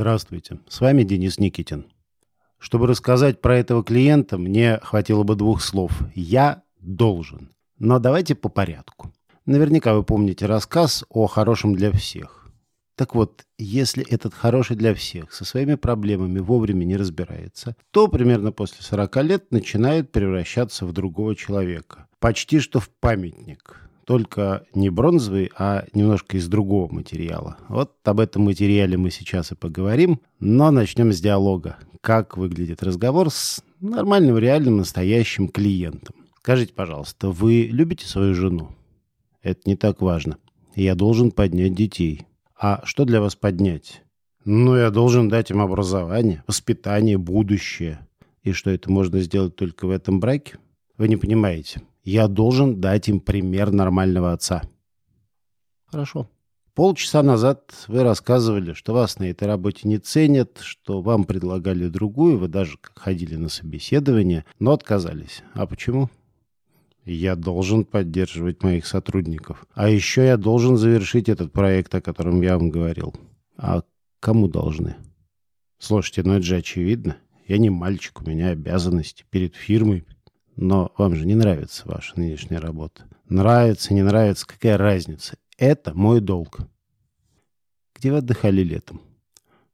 Здравствуйте, с вами Денис Никитин. Чтобы рассказать про этого клиента, мне хватило бы двух слов. Я должен. Но давайте по порядку. Наверняка вы помните рассказ о хорошем для всех. Так вот, если этот хороший для всех со своими проблемами вовремя не разбирается, то примерно после 40 лет начинает превращаться в другого человека. Почти что в памятник только не бронзовый, а немножко из другого материала. Вот об этом материале мы сейчас и поговорим, но начнем с диалога. Как выглядит разговор с нормальным, реальным, настоящим клиентом. Скажите, пожалуйста, вы любите свою жену? Это не так важно. Я должен поднять детей. А что для вас поднять? Ну, я должен дать им образование, воспитание, будущее. И что это можно сделать только в этом браке? Вы не понимаете. Я должен дать им пример нормального отца. Хорошо. Полчаса назад вы рассказывали, что вас на этой работе не ценят, что вам предлагали другую, вы даже ходили на собеседование, но отказались. А почему? Я должен поддерживать моих сотрудников. А еще я должен завершить этот проект, о котором я вам говорил. А кому должны? Слушайте, ну это же очевидно. Я не мальчик, у меня обязанности перед фирмой, но вам же не нравится ваша нынешняя работа. Нравится, не нравится, какая разница? Это мой долг. Где вы отдыхали летом?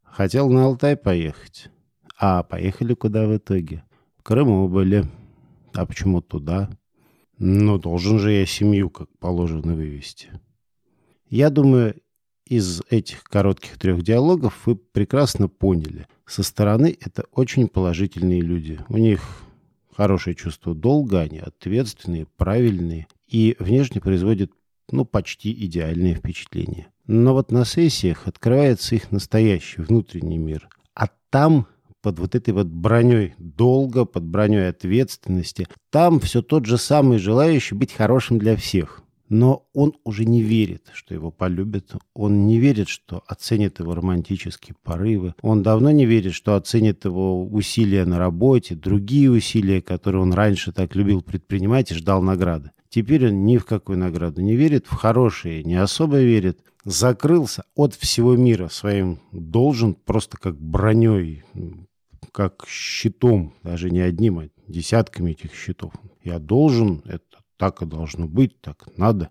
Хотел на Алтай поехать. А поехали куда в итоге? В Крыму были. А почему туда? Ну, должен же я семью, как положено, вывести. Я думаю, из этих коротких трех диалогов вы прекрасно поняли. Со стороны это очень положительные люди. У них хорошее чувство долга, они ответственные, правильные и внешне производят ну, почти идеальное впечатление. Но вот на сессиях открывается их настоящий внутренний мир. А там, под вот этой вот броней долга, под броней ответственности, там все тот же самый желающий быть хорошим для всех. Но он уже не верит, что его полюбят. Он не верит, что оценит его романтические порывы. Он давно не верит, что оценит его усилия на работе, другие усилия, которые он раньше так любил предпринимать и ждал награды. Теперь он ни в какую награду не верит, в хорошие не особо верит. Закрылся от всего мира своим должен просто как броней, как щитом, даже не одним, а десятками этих щитов. Я должен, это так и должно быть, так надо.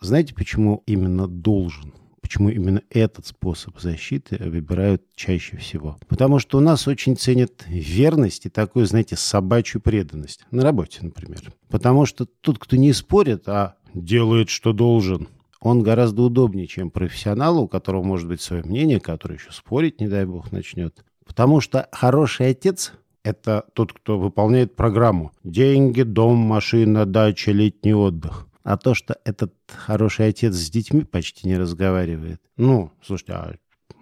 Знаете, почему именно должен? Почему именно этот способ защиты выбирают чаще всего? Потому что у нас очень ценят верность и такую, знаете, собачью преданность. На работе, например. Потому что тот, кто не спорит, а делает, что должен, он гораздо удобнее, чем профессионал, у которого может быть свое мнение, который еще спорить, не дай бог, начнет. Потому что хороший отец это тот, кто выполняет программу. Деньги, дом, машина, дача, летний отдых. А то, что этот хороший отец с детьми почти не разговаривает. Ну, слушайте, а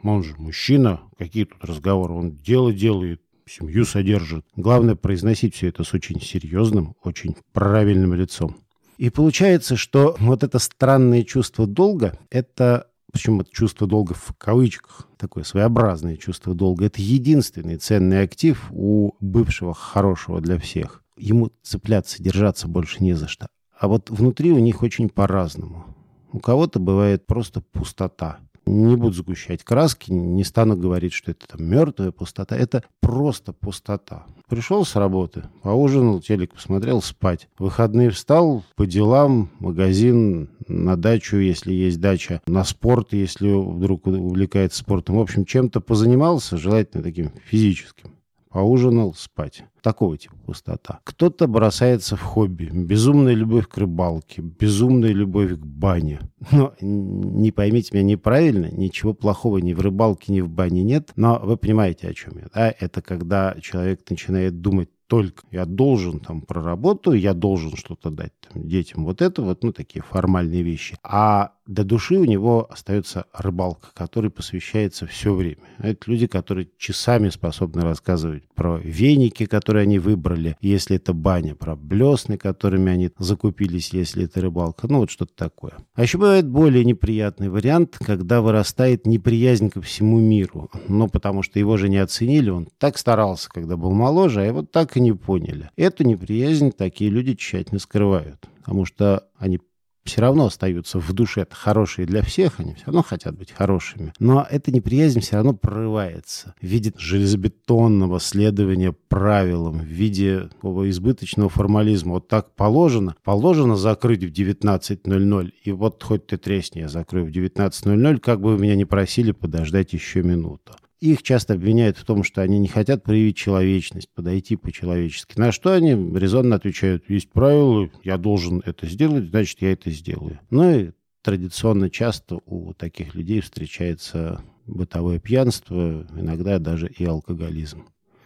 он же мужчина, какие тут разговоры? Он дело делает, семью содержит. Главное произносить все это с очень серьезным, очень правильным лицом. И получается, что вот это странное чувство долга – это причем это чувство долга в кавычках, такое своеобразное чувство долга, это единственный ценный актив у бывшего хорошего для всех. Ему цепляться, держаться больше не за что. А вот внутри у них очень по-разному. У кого-то бывает просто пустота. Не буду сгущать краски, не стану говорить, что это там мертвая пустота. Это просто пустота. Пришел с работы, поужинал, телек посмотрел, спать. выходные встал, по делам, магазин, на дачу, если есть дача, на спорт, если вдруг увлекается спортом. В общем, чем-то позанимался, желательно таким физическим поужинал, спать. Такого типа пустота. Кто-то бросается в хобби. Безумная любовь к рыбалке, безумная любовь к бане. Но не поймите меня неправильно, ничего плохого ни в рыбалке, ни в бане нет. Но вы понимаете, о чем я. Да? Это когда человек начинает думать только я должен там про работу, я должен что-то дать там, детям. Вот это вот, ну, такие формальные вещи. А до души у него остается рыбалка, которой посвящается все время. Это люди, которые часами способны рассказывать про веники, которые они выбрали, если это баня, про блесны, которыми они закупились, если это рыбалка. Ну, вот что-то такое. А еще бывает более неприятный вариант, когда вырастает неприязнь ко всему миру. Ну, потому что его же не оценили, он так старался, когда был моложе, а его так и не поняли. Эту неприязнь такие люди тщательно скрывают, потому что они все равно остаются в душе хорошие для всех, они все равно хотят быть хорошими. Но эта неприязнь все равно прорывается в виде железобетонного следования правилам, в виде избыточного формализма. Вот так положено. Положено закрыть в 19.00, и вот хоть ты тресни, я закрою в 19.00, как бы вы меня не просили подождать еще минуту. Их часто обвиняют в том, что они не хотят проявить человечность, подойти по-человечески. На что они резонно отвечают, есть правила, я должен это сделать, значит, я это сделаю. Ну и традиционно часто у таких людей встречается бытовое пьянство, иногда даже и алкоголизм.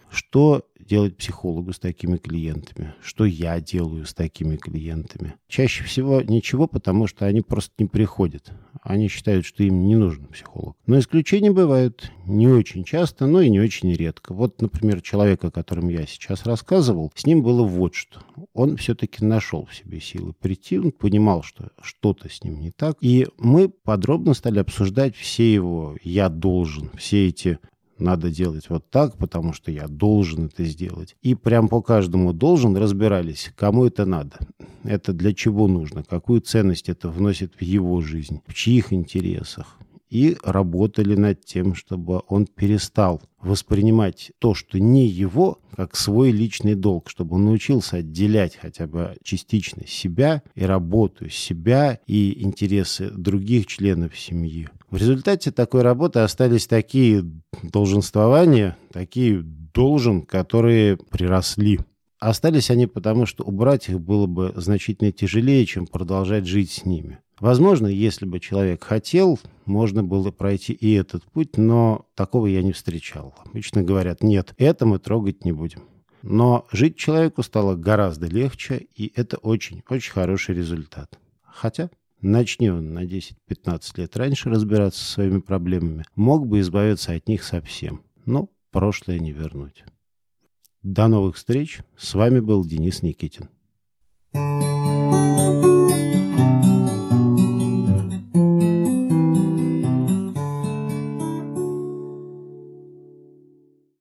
Что делать психологу с такими клиентами? Что я делаю с такими клиентами? Чаще всего ничего, потому что они просто не приходят. Они считают, что им не нужен психолог. Но исключения бывают не очень часто, но и не очень редко. Вот, например, человек, о котором я сейчас рассказывал, с ним было вот что. Он все-таки нашел в себе силы прийти, он понимал, что что-то с ним не так. И мы подробно стали обсуждать все его «я должен», все эти надо делать вот так, потому что я должен это сделать. И прям по каждому должен разбирались, кому это надо, это для чего нужно, какую ценность это вносит в его жизнь, в чьих интересах. И работали над тем, чтобы он перестал воспринимать то, что не его, как свой личный долг, чтобы он научился отделять хотя бы частично себя и работу себя и интересы других членов семьи. В результате такой работы остались такие долженствования, такие должен, которые приросли. Остались они потому, что убрать их было бы значительно тяжелее, чем продолжать жить с ними. Возможно, если бы человек хотел, можно было пройти и этот путь, но такого я не встречал. Обычно говорят, нет, это мы трогать не будем. Но жить человеку стало гораздо легче, и это очень-очень хороший результат. Хотя начни он на 10-15 лет раньше разбираться со своими проблемами, мог бы избавиться от них совсем. Но прошлое не вернуть. До новых встреч. С вами был Денис Никитин.